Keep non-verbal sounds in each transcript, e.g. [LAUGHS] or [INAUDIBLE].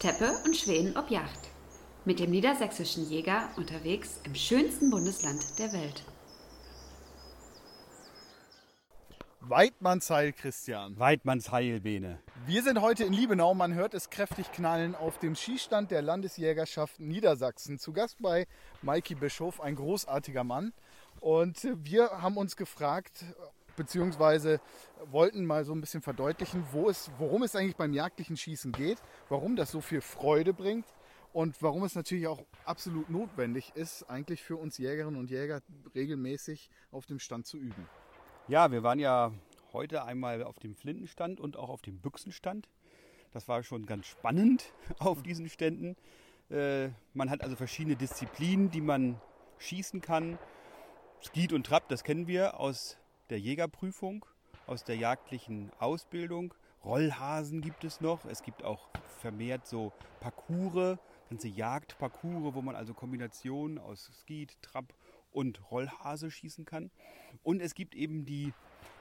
Teppe und Schweden ob Yacht. Mit dem niedersächsischen Jäger unterwegs im schönsten Bundesland der Welt. Weidmannsheil, Christian. Weidmannsheil, Bene. Wir sind heute in Liebenau. Man hört es kräftig knallen auf dem Skistand der Landesjägerschaft Niedersachsen. Zu Gast bei Maiki Bischof, ein großartiger Mann. Und wir haben uns gefragt, beziehungsweise wollten mal so ein bisschen verdeutlichen, wo es, worum es eigentlich beim jagdlichen Schießen geht, warum das so viel Freude bringt und warum es natürlich auch absolut notwendig ist, eigentlich für uns Jägerinnen und Jäger regelmäßig auf dem Stand zu üben. Ja, wir waren ja heute einmal auf dem Flintenstand und auch auf dem Büchsenstand. Das war schon ganz spannend [LAUGHS] auf diesen Ständen. Äh, man hat also verschiedene Disziplinen, die man schießen kann. Skeet und Trap, das kennen wir aus der Jägerprüfung, aus der jagdlichen Ausbildung. Rollhasen gibt es noch. Es gibt auch vermehrt so Parcours, ganze Jagdparcours, wo man also Kombinationen aus Skeet, Trap und Rollhase schießen kann. Und es gibt eben die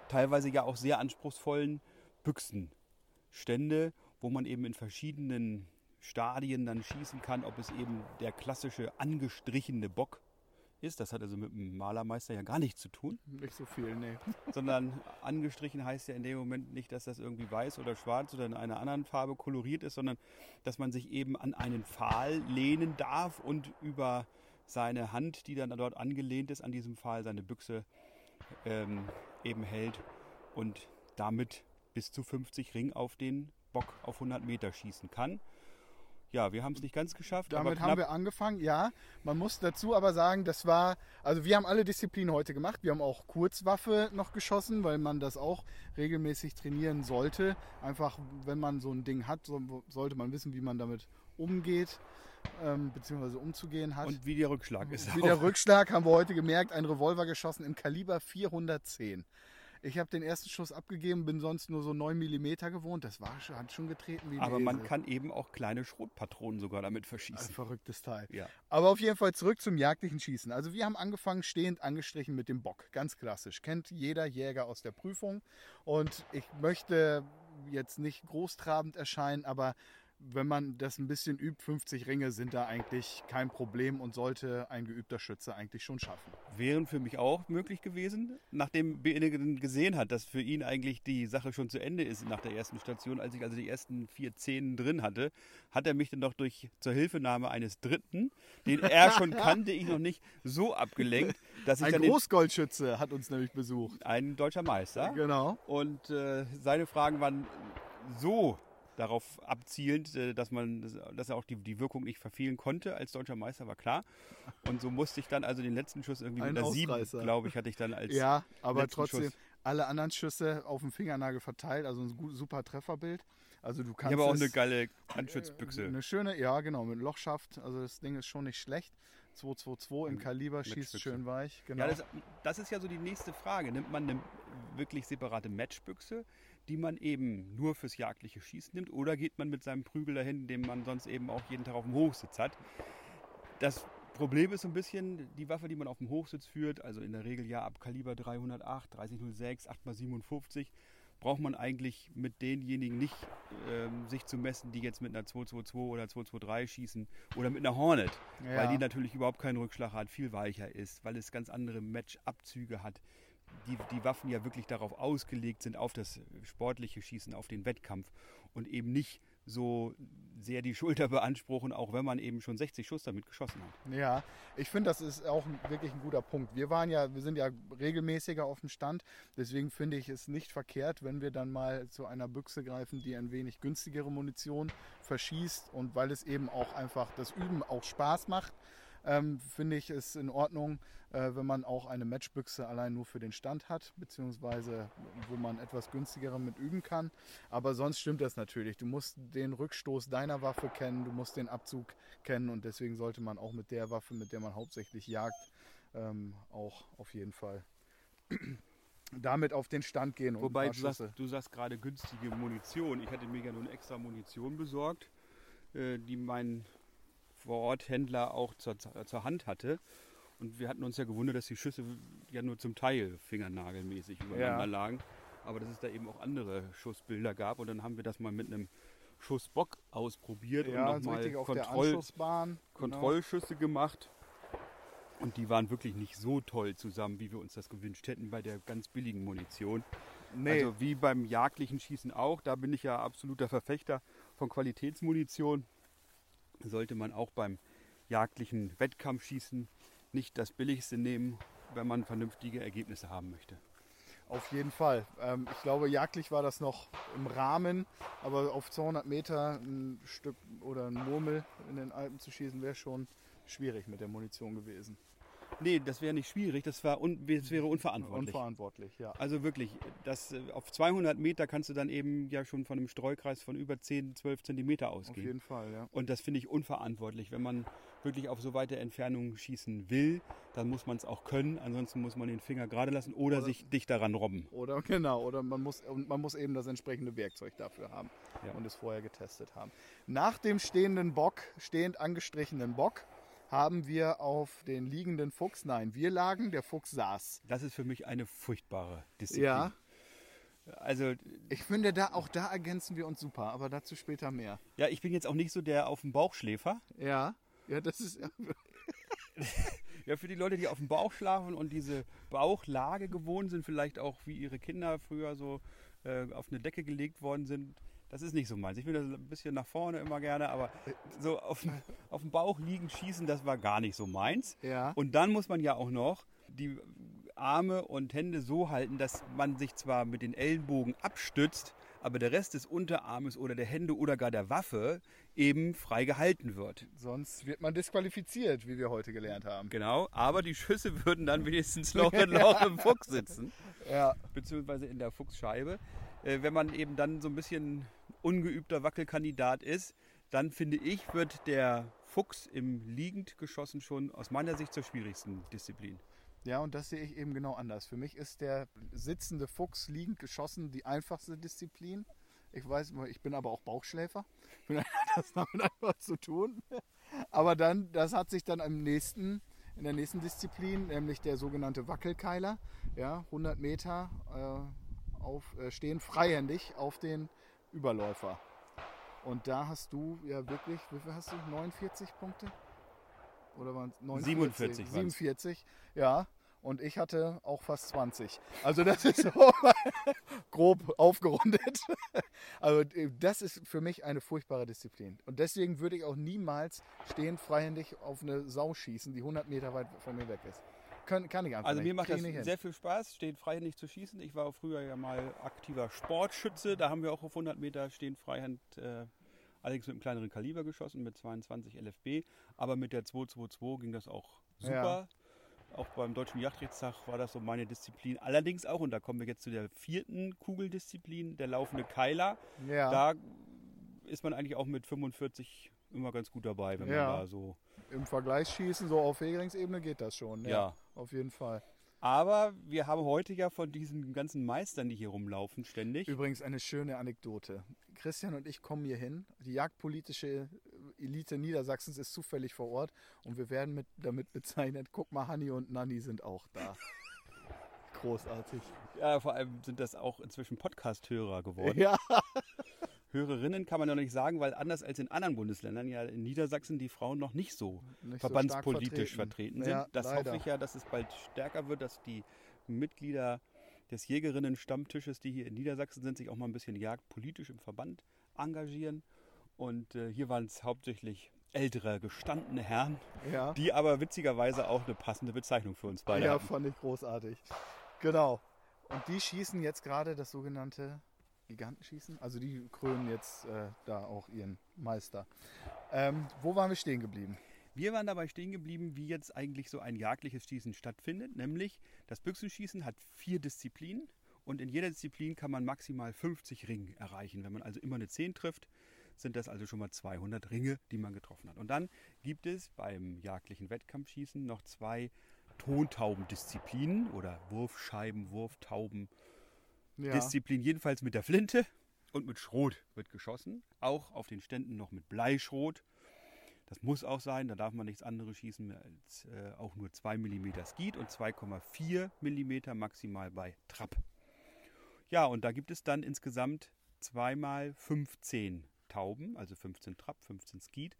teilweise ja auch sehr anspruchsvollen Büchsenstände, wo man eben in verschiedenen Stadien dann schießen kann, ob es eben der klassische angestrichene Bock ist. Das hat also mit dem Malermeister ja gar nichts zu tun. Nicht so viel, nee. [LAUGHS] Sondern angestrichen heißt ja in dem Moment nicht, dass das irgendwie weiß oder schwarz oder in einer anderen Farbe koloriert ist, sondern dass man sich eben an einen Pfahl lehnen darf und über seine Hand, die dann dort angelehnt ist an diesem Pfahl, seine Büchse ähm, eben hält und damit bis zu 50 Ring auf den Bock auf 100 Meter schießen kann. Ja, wir haben es nicht ganz geschafft. Damit haben wir angefangen, ja. Man muss dazu aber sagen, das war, also wir haben alle Disziplinen heute gemacht. Wir haben auch Kurzwaffe noch geschossen, weil man das auch regelmäßig trainieren sollte. Einfach, wenn man so ein Ding hat, so, sollte man wissen, wie man damit umgeht, ähm, beziehungsweise umzugehen hat. Und wie der Rückschlag ist. Wie auch. der Rückschlag haben wir heute gemerkt, ein Revolver geschossen im Kaliber 410. Ich habe den ersten Schuss abgegeben, bin sonst nur so 9 mm gewohnt. Das war, hat schon getreten wie Aber Esel. man kann eben auch kleine Schrotpatronen sogar damit verschießen. Ein verrücktes Teil. Ja. Aber auf jeden Fall zurück zum jagdlichen Schießen. Also wir haben angefangen stehend angestrichen mit dem Bock. Ganz klassisch. Kennt jeder Jäger aus der Prüfung. Und ich möchte jetzt nicht großtrabend erscheinen, aber wenn man das ein bisschen übt, 50 Ringe sind da eigentlich kein Problem und sollte ein geübter Schütze eigentlich schon schaffen. Wären für mich auch möglich gewesen, nachdem Bene gesehen hat, dass für ihn eigentlich die Sache schon zu Ende ist nach der ersten Station, als ich also die ersten vier Zähnen drin hatte, hat er mich dann noch durch zur Hilfenahme eines Dritten, den er schon [LAUGHS] kannte, ich noch nicht, so abgelenkt, dass ich ein dann Großgoldschütze hat uns nämlich besucht. Ein deutscher Meister. Genau. Und äh, seine Fragen waren so darauf abzielend, äh, dass man, dass er auch die, die Wirkung nicht verfehlen konnte als deutscher Meister, war klar. Und so musste ich dann also den letzten Schuss irgendwie Ein mit einer sieben, Ausreißer. glaube ich, hatte ich dann als Ja, aber trotzdem Schuss. alle anderen Schüsse auf dem Fingernagel verteilt, also ein gut, super Trefferbild. Also du kannst Ich habe auch eine geile Anschützbüchse. Eine schöne, ja genau, mit Lochschaft. Also das Ding ist schon nicht schlecht. 222 im Kaliber, schießt schön weich. Genau. Ja, das, das ist ja so die nächste Frage. Nimmt man eine wirklich separate Matchbüchse, die man eben nur fürs jagdliche Schießen nimmt, oder geht man mit seinem Prügel dahin, den man sonst eben auch jeden Tag auf dem Hochsitz hat? Das Problem ist so ein bisschen, die Waffe, die man auf dem Hochsitz führt, also in der Regel ja ab Kaliber 308, 3006, 8x57, braucht man eigentlich mit denjenigen nicht ähm, sich zu messen, die jetzt mit einer 222 oder 223 schießen oder mit einer Hornet, Ja. weil die natürlich überhaupt keinen Rückschlag hat, viel weicher ist, weil es ganz andere Matchabzüge hat. Die, die Waffen ja wirklich darauf ausgelegt sind, auf das sportliche Schießen, auf den Wettkampf und eben nicht so sehr die [LAUGHS] Schulter beanspruchen, auch wenn man eben schon 60 Schuss damit geschossen hat. Ja, ich finde, das ist auch wirklich ein guter Punkt. Wir waren ja, wir sind ja regelmäßiger auf dem Stand, deswegen finde ich es nicht verkehrt, wenn wir dann mal zu einer Büchse greifen, die ein wenig günstigere Munition verschießt und weil es eben auch einfach das Üben auch Spaß macht. Ähm, finde ich es in Ordnung, äh, wenn man auch eine Matchbüchse allein nur für den Stand hat, beziehungsweise wo man etwas günstiger mit üben kann. Aber sonst stimmt das natürlich. Du musst den Rückstoß deiner Waffe kennen, du musst den Abzug kennen und deswegen sollte man auch mit der Waffe, mit der man hauptsächlich jagt, ähm, auch auf jeden Fall [CLEARS THROAT] damit auf den Stand gehen. Und Wobei du sagst, du sagst gerade günstige Munition. Ich hatte mir ja nun extra Munition besorgt, äh, die mein Vororthändler auch zur, zur Hand hatte. Und wir hatten uns ja gewundert, dass die Schüsse ja nur zum Teil fingernagelmäßig übereinander Ja. lagen. Aber dass es da eben auch andere Schussbilder gab. Und dann haben wir das mal mit einem Schussbock ausprobiert Ja, und nochmal Kontroll, genau. Kontrollschüsse gemacht. Und die waren wirklich nicht so toll zusammen, wie wir uns das gewünscht hätten bei der ganz billigen Munition. Nee, Also wie beim jagdlichen Schießen auch, da bin ich ja absoluter Verfechter von Qualitätsmunition. Sollte man auch beim jagdlichen Wettkampfschießen nicht das billigste nehmen, wenn man vernünftige Ergebnisse haben möchte. auf jeden Fall. Ähm, ich glaube, jagdlich war das noch im Rahmen, aber auf 200 Meter ein Stück oder ein Murmel in den Alpen zu schießen, wäre schon schwierig mit der Munition gewesen. Nee, das wäre nicht schwierig, das, war un das wäre unverantwortlich. Unverantwortlich, ja. Also wirklich, das, äh, auf 200 Meter kannst du dann eben ja schon von einem Streukreis von über 10, 12 Zentimeter Auf ausgehen. jeden Fall, ja. Und das finde ich unverantwortlich. Wenn man wirklich auf so weite Entfernungen schießen will, dann muss man es auch können. Ansonsten muss man den Finger gerade lassen oder, Oder- sich dicht daran robben. Oder [LAUGHS] genau, oder man muss, man muss eben das entsprechende Werkzeug dafür haben Ja. und es vorher getestet haben. Nach dem stehenden Bock, stehend angestrichenen Bock, haben wir auf den liegenden Fuchs, nein, wir lagen, der Fuchs saß. Das ist für mich eine furchtbare Disziplin. Ja, Also, ich finde, da, auch da ergänzen wir uns super, aber dazu später mehr. ja, ich bin jetzt auch nicht so der auf dem Bauchschläfer. Ja, ja, das ist, [LAUGHS] Ja, für die Leute, die auf dem Bauch schlafen und diese Bauchlage gewohnt sind, vielleicht auch wie ihre Kinder früher so äh, auf eine Decke gelegt worden sind, das ist nicht so meins. Ich will das ein bisschen nach vorne immer gerne, aber so auf, dem- auf dem Bauch liegen schießen, das war gar nicht so meins. ja, Und dann muss man ja auch noch die Arme und Hände so halten, dass man sich zwar mit den Ellenbogen abstützt, aber der Rest des Unterarmes oder der Hände oder gar der Waffe eben frei gehalten wird. sonst wird man disqualifiziert, wie wir heute gelernt haben. Genau, aber die Schüsse würden dann wenigstens [LAUGHS] Loch in Loch im Fuchs sitzen, Ja, beziehungsweise in der Fuchsscheibe. Äh, wenn man eben dann so ein bisschen ungeübter Wackelkandidat ist, dann finde ich, wird der Fuchs im Liegend geschossen schon aus meiner Sicht zur schwierigsten Disziplin. Ja, und das sehe ich eben genau anders. Für mich ist der sitzende Fuchs liegend geschossen die einfachste Disziplin. Ich weiß, ich bin aber auch Bauchschläfer. Vielleicht hat [LAUGHS] das einfach zu tun. Aber dann, das hat sich dann im nächsten, in der nächsten Disziplin, nämlich der sogenannte Wackelkeiler, ja, 100 Meter äh, auf, äh, stehen freihändig auf den Überläufer. Und da hast du ja wirklich, wie viel hast du? 49 Punkte? Oder waren es 47 waren's. 47, ja. Und ich hatte auch fast 20. Also das ist so [LAUGHS] grob aufgerundet. [LAUGHS] Also äh, das ist für mich eine furchtbare Disziplin. Und deswegen würde ich auch niemals stehend freihändig auf eine Sau schießen, die 100 Meter weit von mir weg ist. Kann, kann ich einfach Also nicht. mir macht Krieg das sehr viel Spaß, steht freihändig zu schießen. Ich war früher ja mal aktiver Sportschütze, da haben wir auch auf 100 Meter stehend Freihand, äh, allerdings mit einem kleineren Kaliber geschossen, mit 22 LFB. Aber mit der 222 ging das auch super. Auch beim Deutschen Jagdrechtstag war das so meine Disziplin. Allerdings auch, und da kommen wir jetzt zu der vierten Kugeldisziplin, der laufende Keiler. Ja, Da ist man eigentlich auch mit 45 immer ganz gut dabei, wenn Ja. man da so im Vergleichsschießen, so auf Hegeringsebene geht das schon. Ja, Ja. Auf jeden Fall. Aber wir haben heute ja von diesen ganzen Meistern, die hier rumlaufen, ständig. Übrigens eine schöne Anekdote. Christian und ich kommen hier hin. Die jagdpolitische Elite Niedersachsens ist zufällig vor Ort und wir werden mit, damit bezeichnet, guck mal, Hanni und Nanni sind auch da. Großartig. Ja, vor allem sind das auch inzwischen Podcast-Hörer geworden. Ja, Hörerinnen kann man ja noch nicht sagen, weil anders als in anderen Bundesländern ja in Niedersachsen die Frauen noch nicht so nicht so verbandspolitisch stark vertreten, sind. Ja, das leider. hoffe ich ja, dass es bald stärker wird, dass die Mitglieder des Jägerinnen-Stammtisches, die hier in Niedersachsen sind, sich auch mal ein bisschen jagdpolitisch im Verband engagieren. Und äh, hier waren es hauptsächlich ältere, gestandene Herren, Ja, die aber witzigerweise auch eine passende Bezeichnung für uns beide ja hatten. fand ich großartig. Genau. Und die schießen jetzt gerade das sogenannte Gigantenschießen. Also die krönen jetzt äh, da auch ihren Meister. Ähm, wo waren wir stehen geblieben? Wir waren dabei stehen geblieben, wie jetzt eigentlich so ein jagdliches Schießen stattfindet. Nämlich das Büchsenschießen hat vier Disziplinen und in jeder Disziplin kann man maximal 50 Ringe erreichen. Wenn man also immer eine 10 trifft, sind das also schon mal 200 Ringe, die man getroffen hat. Und dann gibt es beim jagdlichen Wettkampfschießen noch zwei Tontaubendisziplinen oder Wurfscheiben, Wurftauben, Ja. Disziplin, jedenfalls mit der Flinte und mit Schrot wird geschossen. Auch auf den Ständen noch mit Bleischrot. Das muss auch sein, da darf man nichts anderes schießen als äh, auch nur 2 mm Skeet und 2,4 mm maximal bei Trapp. Ja, und da gibt es dann insgesamt zweimal 15 Tauben, also 15 Trap, 15 Skeet.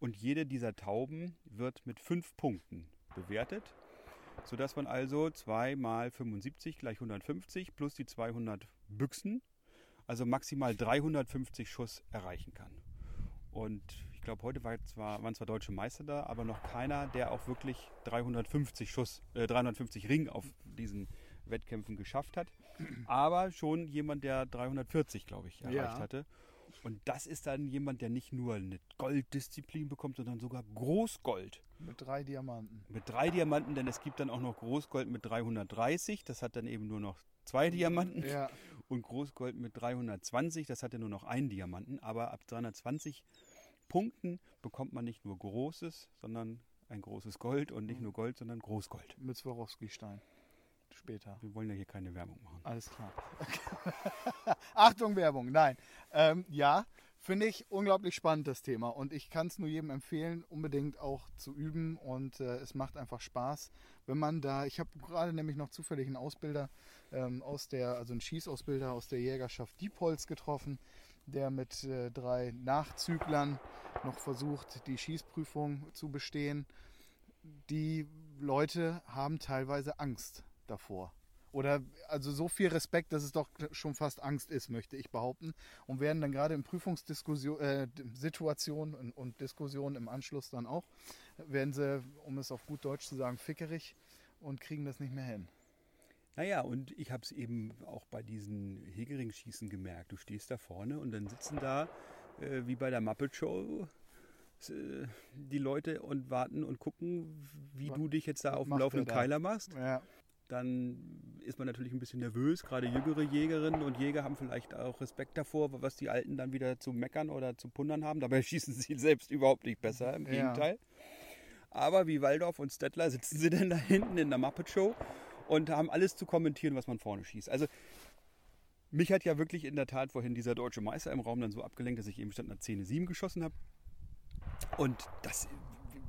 Und jede dieser Tauben wird mit fünf Punkten bewertet, sodass man also 2 mal 75 gleich 150 plus die 200 Büchsen, also maximal 350 Schuss erreichen kann. Und ich glaube, heute war zwar, waren zwar deutsche Meister da, aber noch keiner, der auch wirklich 350 Schuss, äh, 350 Ring auf diesen Wettkämpfen geschafft hat. Aber schon jemand, der 340, glaube ich, erreicht Ja. hatte. Und das ist dann jemand, der nicht nur eine Golddisziplin bekommt, sondern sogar Großgold. Mit drei Diamanten. Mit drei Diamanten, denn es gibt dann auch noch Großgold mit 330, das hat dann eben nur noch zwei Diamanten. Ja. Und Großgold mit 320, das hatte nur noch einen Diamanten. Aber ab 320 Punkten bekommt man nicht nur Großes, sondern ein großes Gold und nicht nur Gold, sondern Großgold. Mit Swarovski-Stein. Später. Wir wollen ja hier keine Werbung machen. Alles klar. [LAUGHS] Achtung, Werbung. Nein. Ähm, ja, finde ich unglaublich spannend, das Thema. Und ich kann es nur jedem empfehlen, unbedingt auch zu üben. Und äh, es macht einfach Spaß, wenn man da. Ich habe gerade nämlich noch zufällig einen Ausbilder ähm, aus der, also einen Schießausbilder aus der Jägerschaft Diepholz getroffen, der mit äh, drei Nachzüglern noch versucht, die Schießprüfung zu bestehen. Die Leute haben teilweise Angst davor. Oder also so viel Respekt, dass es doch schon fast Angst ist, möchte ich behaupten. Und werden dann gerade in Prüfungssituationen äh, Situationen und, und Diskussionen im Anschluss dann auch, werden sie, um es auf gut Deutsch zu sagen, fickerig und kriegen das nicht mehr hin. Naja, und ich habe es eben auch bei diesen Hegering-Schießen gemerkt. Du stehst da vorne und dann sitzen da, äh, wie bei der Muppet Show, äh, die Leute und warten und gucken, wie Was- du dich jetzt da auf dem laufenden? Keiler machst. Ja, Dann ist man natürlich ein bisschen nervös. Gerade jüngere Jägerinnen und Jäger haben vielleicht auch Respekt davor, was die Alten dann wieder zu meckern oder zu pundern haben. Dabei [LAUGHS] schießen sie selbst überhaupt nicht besser, im Ja. Gegenteil. Aber wie Waldorf und Stettler sitzen sie [LAUGHS] dann da hinten in der Muppet Show und haben alles zu kommentieren, was man vorne schießt. Also mich hat ja wirklich in der Tat vorhin dieser deutsche Meister im Raum dann so abgelenkt, dass ich eben statt einer 10 7 geschossen habe. Und das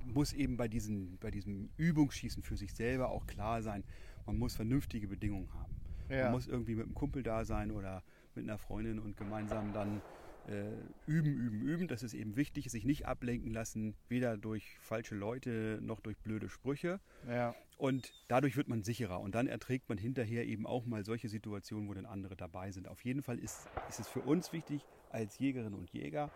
muss eben bei, diesen, bei diesem Übungsschießen für sich selber auch klar sein. Man muss vernünftige Bedingungen haben. Ja. Man muss irgendwie mit einem Kumpel da sein oder mit einer Freundin und gemeinsam dann äh, üben, üben, üben. Das ist eben wichtig, sich nicht ablenken lassen, weder durch falsche Leute noch durch blöde Sprüche. ja, Und dadurch wird man sicherer und dann erträgt man hinterher eben auch mal solche Situationen, wo dann andere dabei sind. Auf jeden Fall ist, ist es für uns wichtig, als Jägerinnen und Jäger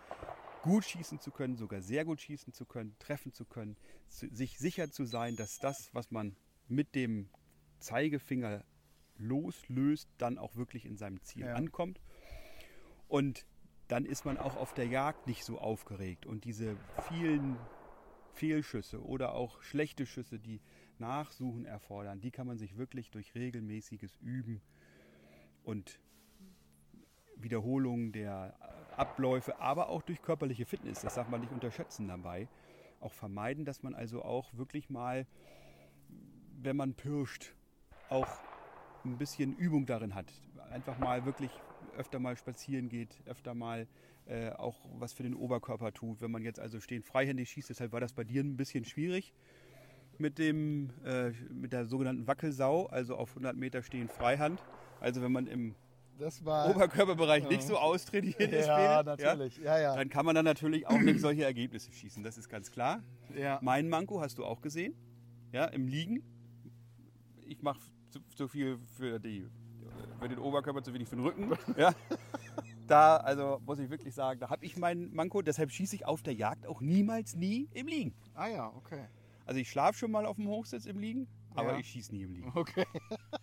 gut schießen zu können, sogar sehr gut schießen zu können, treffen zu können, sich sicher zu sein, dass das, was man mit dem Zeigefinger loslöst, dann auch wirklich in seinem Ziel Ja. ankommt. Und dann ist man auch auf der Jagd nicht so aufgeregt. Und diese vielen Fehlschüsse oder auch schlechte Schüsse, die Nachsuchen erfordern, die kann man sich wirklich durch regelmäßiges Üben und Wiederholungen der Abläufe, aber auch durch körperliche Fitness, das darf man nicht unterschätzen dabei, auch vermeiden, dass man also auch wirklich mal, wenn man pirscht, auch ein bisschen Übung darin hat. Einfach mal wirklich öfter mal spazieren geht, öfter mal äh, auch was für den Oberkörper tut. Wenn man jetzt also stehend freihändig schießt, deshalb war das bei dir ein bisschen schwierig mit, dem, äh, mit der sogenannten Wackelsau, also auf 100 Meter stehend Freihand. Also wenn man im war. Oberkörperbereich nicht so austrainiert ist, ja, natürlich. Ja, ja. dann kann man dann natürlich auch nicht solche Ergebnisse schießen. Das ist ganz klar. ja. Mein Manko hast du auch gesehen. Ja, im Liegen. Ich mache zu, zu viel für, die, für den Oberkörper, zu wenig für den Rücken. [LAUGHS] Ja. Da, also muss ich wirklich sagen, da habe ich meinen Manko. Deshalb schieße ich auf der Jagd auch niemals nie im Liegen. Ah ja, okay. Also ich schlafe schon mal auf dem Hochsitz im Liegen, aber Ja. ich schieße nie im Liegen. Okay.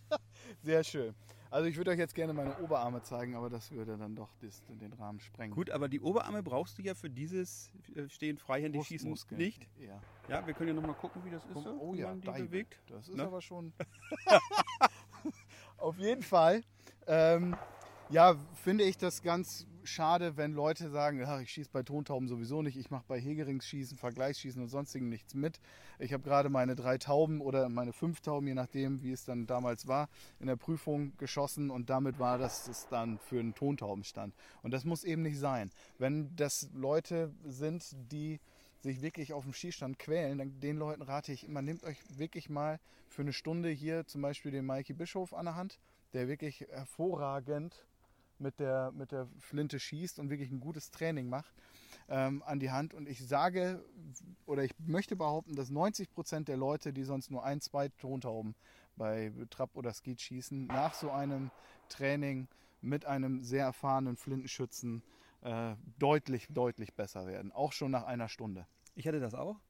[LAUGHS] Sehr schön. Also ich würde euch jetzt gerne meine Oberarme zeigen, aber das würde dann doch das, den Rahmen sprengen. Gut, aber die Oberarme brauchst du ja für dieses äh, stehend freihändig schießen nicht. Ja. Ja, wir können ja nochmal gucken, wie das ist, so, Oh wie ja, man die Deibe. bewegt. Das ist Ne? aber schon. [LAUGHS] [LAUGHS] Auf jeden Fall. Ähm, ja, finde ich das ganz schade, wenn Leute sagen, ja, ich schieße bei Tontauben sowieso nicht, ich mache bei Hegeringsschießen, Vergleichsschießen und sonstigen nichts mit. Ich habe gerade meine drei Tauben oder meine fünf Tauben, je nachdem, wie es dann damals war, in der Prüfung geschossen und damit war das es dann für einen Tontaubenstand. Und das muss eben nicht sein. Wenn das Leute sind, die sich wirklich auf dem Schießstand quälen, dann den Leuten rate ich immer, nehmt euch wirklich mal für eine Stunde hier zum Beispiel den Mikey Bischof an der Hand, der wirklich hervorragend mit der, mit der Flinte schießt und wirklich ein gutes Training macht, ähm, an die Hand. Und ich sage oder ich möchte behaupten, dass 90 Prozent der Leute, die sonst nur ein, zwei Tontauben bei Trap oder Skeet schießen, nach so einem Training mit einem sehr erfahrenen Flintenschützen äh, deutlich, deutlich besser werden. Auch schon nach einer Stunde. Ich hatte das auch.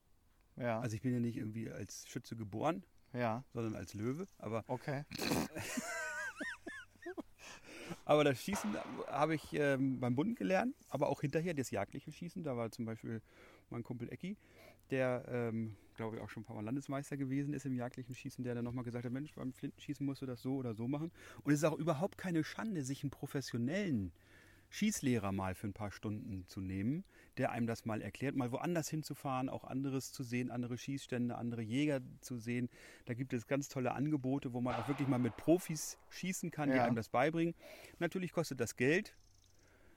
Ja. Also ich bin ja nicht irgendwie als Schütze geboren, ja. sondern als Löwe. Aber, Okay. [LAUGHS] aber das Schießen habe ich ähm, beim Bund gelernt, aber auch hinterher das jagdliche Schießen. Da war zum Beispiel mein Kumpel Ecki, der, ähm, glaube ich, auch schon ein paar Mal Landesmeister gewesen ist im jagdlichen Schießen, der dann nochmal gesagt hat, Mensch, beim Flintenschießen musst du das so oder so machen. Und es ist auch überhaupt keine Schande, sich einen professionellen Schießlehrer mal für ein paar Stunden zu nehmen, der einem das mal erklärt, mal woanders hinzufahren, auch anderes zu sehen, andere Schießstände, andere Jäger zu sehen. Da gibt es ganz tolle Angebote, wo man auch wirklich mal mit Profis schießen kann, die Ja. einem das beibringen. Natürlich kostet das Geld,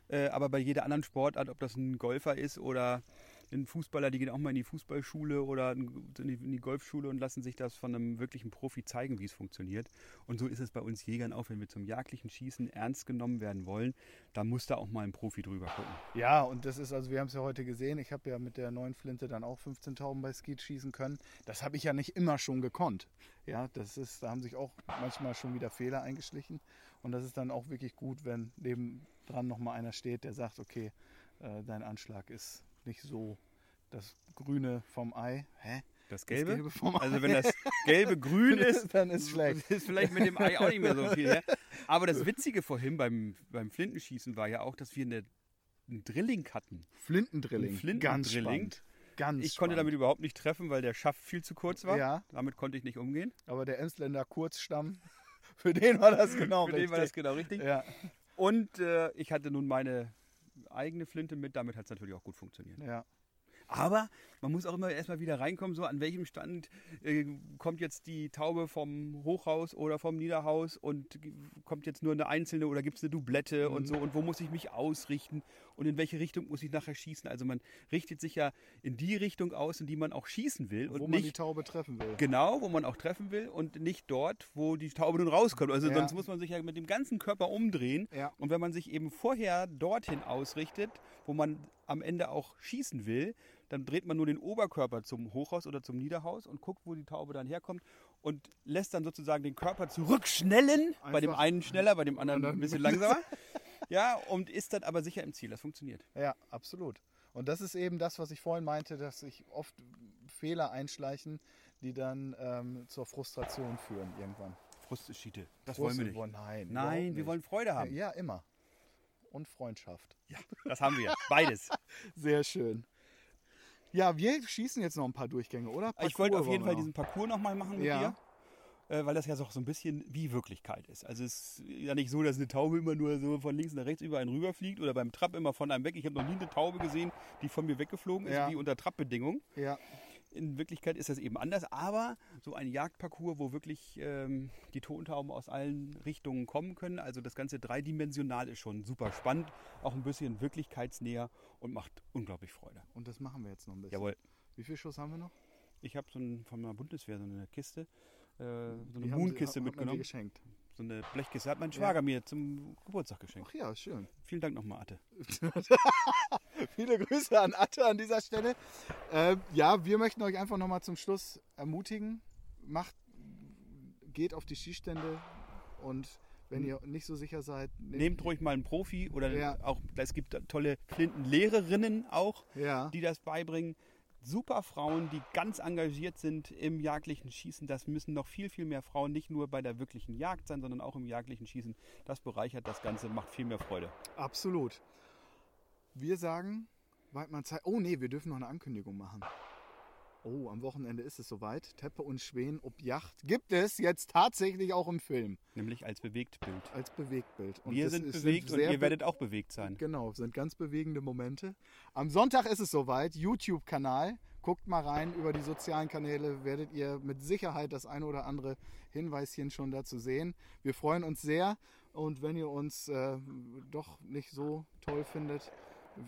äh, aber bei jeder anderen Sportart, ob das ein Golfer ist oder ein Fußballer, die gehen auch mal in die Fußballschule oder in die, in die Golfschule und lassen sich das von einem wirklichen Profi zeigen, wie es funktioniert. Und so ist es bei uns Jägern auch, wenn wir zum jagdlichen Schießen ernst genommen werden wollen, da muss da auch mal ein Profi drüber gucken. Ja, und das ist, also wir haben es ja heute gesehen, ich habe ja mit der neuen Flinte dann auch 15 Tauben bei Skeet schießen können. Das habe ich ja nicht immer schon gekonnt. Ja, das ist, da haben sich auch manchmal schon wieder Fehler eingeschlichen. Und das ist dann auch wirklich gut, wenn nebendran nochmal einer steht, der sagt, okay, äh, dein Anschlag ist nicht so das Grüne vom Ei. Hä? Das Das Gelbe? Gelbe vom Also Ei. wenn das Gelbe [LAUGHS] grün ist, dann ist schlecht. [LAUGHS] ist vielleicht mit dem Ei auch nicht mehr so viel her. Aber das Witzige vorhin beim, beim Flintenschießen war ja auch, dass wir eine, einen Drilling hatten. Flintendrilling. Ein Flintendrilling. Ganz spannend. Ganz Ich konnte spannend. damit überhaupt nicht treffen, weil der Schaft viel zu kurz war. Ja. Damit konnte ich nicht umgehen. Aber der Emsländer Kurzstamm, [LAUGHS] für den war das genau Für den war das genau richtig. Ja, Und äh, ich hatte nun meine eigene Flinte mit, damit hat es natürlich auch gut funktioniert. ja. Aber man muss auch immer erstmal wieder reinkommen, so an welchem Stand äh, kommt jetzt die Taube vom Hochhaus oder vom Niederhaus und kommt jetzt nur eine einzelne oder gibt es eine Doublette und so und wo muss ich mich ausrichten und in welche Richtung muss ich nachher schießen. Also man richtet sich ja in die Richtung aus, in die man auch schießen will und Wo man die nicht Taube treffen will. genau, wo man auch treffen will und nicht dort, wo die Taube nun rauskommt. Also Ja. sonst muss man sich ja mit dem ganzen Körper umdrehen Ja. und wenn man sich eben vorher dorthin ausrichtet, wo man am Ende auch schießen will, dann dreht man nur den Oberkörper zum Hochhaus oder zum Niederhaus und guckt, wo die Taube dann herkommt und lässt dann sozusagen den Körper zurückschnellen. bei dem Einfach- einen schneller, bei dem anderen ein bisschen [LAUGHS] langsamer. ja, und ist dann aber sicher im Ziel. Das funktioniert. Ja, absolut. Und das ist eben das, was ich vorhin meinte, dass sich oft Fehler einschleichen, die dann ähm, zur Frustration führen irgendwann. Frust ist Schiete. Das Frust- wollen wir nicht. Boah, Nein, Nein, wir wollen Freude haben. Ja, immer. Und Freundschaft. Ja, das haben wir. Beides. [LAUGHS] Sehr schön. Ja, wir schießen jetzt noch ein paar Durchgänge, oder? Ich wollte Parcours auf jeden Fall diesen Parcours nochmal machen mit Ja. dir. äh, Weil das ja so ein bisschen wie Wirklichkeit ist. Also es ist ja nicht so, dass eine Taube immer nur so von links nach rechts über einen rüberfliegt oder beim Trab immer von einem weg. Ich habe noch nie eine Taube gesehen, die von mir weggeflogen ist, Ja. wie unter Trabbedingungen. noch. Ja, In Wirklichkeit ist das eben anders, aber so ein Jagdparcours, wo wirklich ähm, die Tontauben aus allen Richtungen kommen können, also das Ganze dreidimensional ist schon super spannend, auch ein bisschen wirklichkeitsnäher und macht unglaublich Freude. und das machen wir jetzt noch ein bisschen. Jawohl. Wie viel Schuss haben wir noch? Ich habe so ein, von der Bundeswehr so eine Kiste, äh, so eine Die Moon-Kiste mitgenommen. geschenkt. So eine Blechkiste hat mein Schwager mir zum Geburtstag geschenkt. Ach ja, schön. Vielen Dank nochmal, Atte. [LAUGHS] Viele Grüße an Atte an dieser Stelle. Äh, ja, wir möchten euch einfach nochmal zum Schluss ermutigen. Macht, geht auf die Schießstände und wenn ihr nicht so sicher seid, Nehmt ruhig mal einen Profi oder Ja. auch, es gibt tolle Flintenlehrerinnen auch, Ja, die das beibringen. Super Frauen, die ganz engagiert sind im jagdlichen Schießen. Das müssen noch viel, viel mehr Frauen nicht nur bei der wirklichen Jagd sein, sondern auch im jagdlichen Schießen. Das bereichert das Ganze, macht viel mehr Freude. absolut. Wir sagen, Weidmann Zeit. Oh nee, wir dürfen noch eine Ankündigung machen. Oh, am Wochenende ist es soweit. Teppe und Schweden ob Yacht gibt es jetzt tatsächlich auch im Film Nämlich als Bewegtbild. als Bewegtbild. Und Wir sind ist- bewegt und sehr ihr werdet auch bewegt sein. Genau, sind ganz bewegende Momente. Am Sonntag ist es soweit, YouTube-Kanal. Guckt mal rein über die sozialen Kanäle, werdet ihr mit Sicherheit das eine oder andere Hinweischen schon dazu sehen. Wir freuen uns sehr und wenn ihr uns äh, doch nicht so toll findet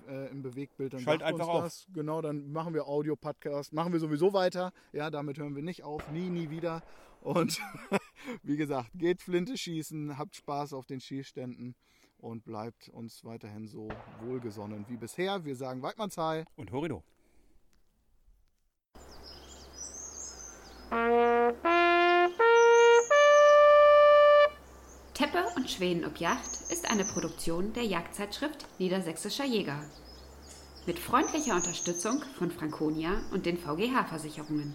äh, im Bewegtbild, dann Schalt einfach auf. das. Genau, dann machen wir Audio-Podcast, machen wir sowieso weiter. Ja, damit hören wir nicht auf, nie, nie wieder. Und [LAUGHS] wie gesagt, geht Flinte schießen, habt Spaß auf den Schießständen und bleibt uns weiterhin so wohlgesonnen wie bisher. Wir sagen Weidmannsheil und Horido. Teppe und Schweden ob Yacht ist eine Produktion der Jagdzeitschrift Niedersächsischer Jäger. Mit freundlicher Unterstützung von Franconia und den VGH-Versicherungen.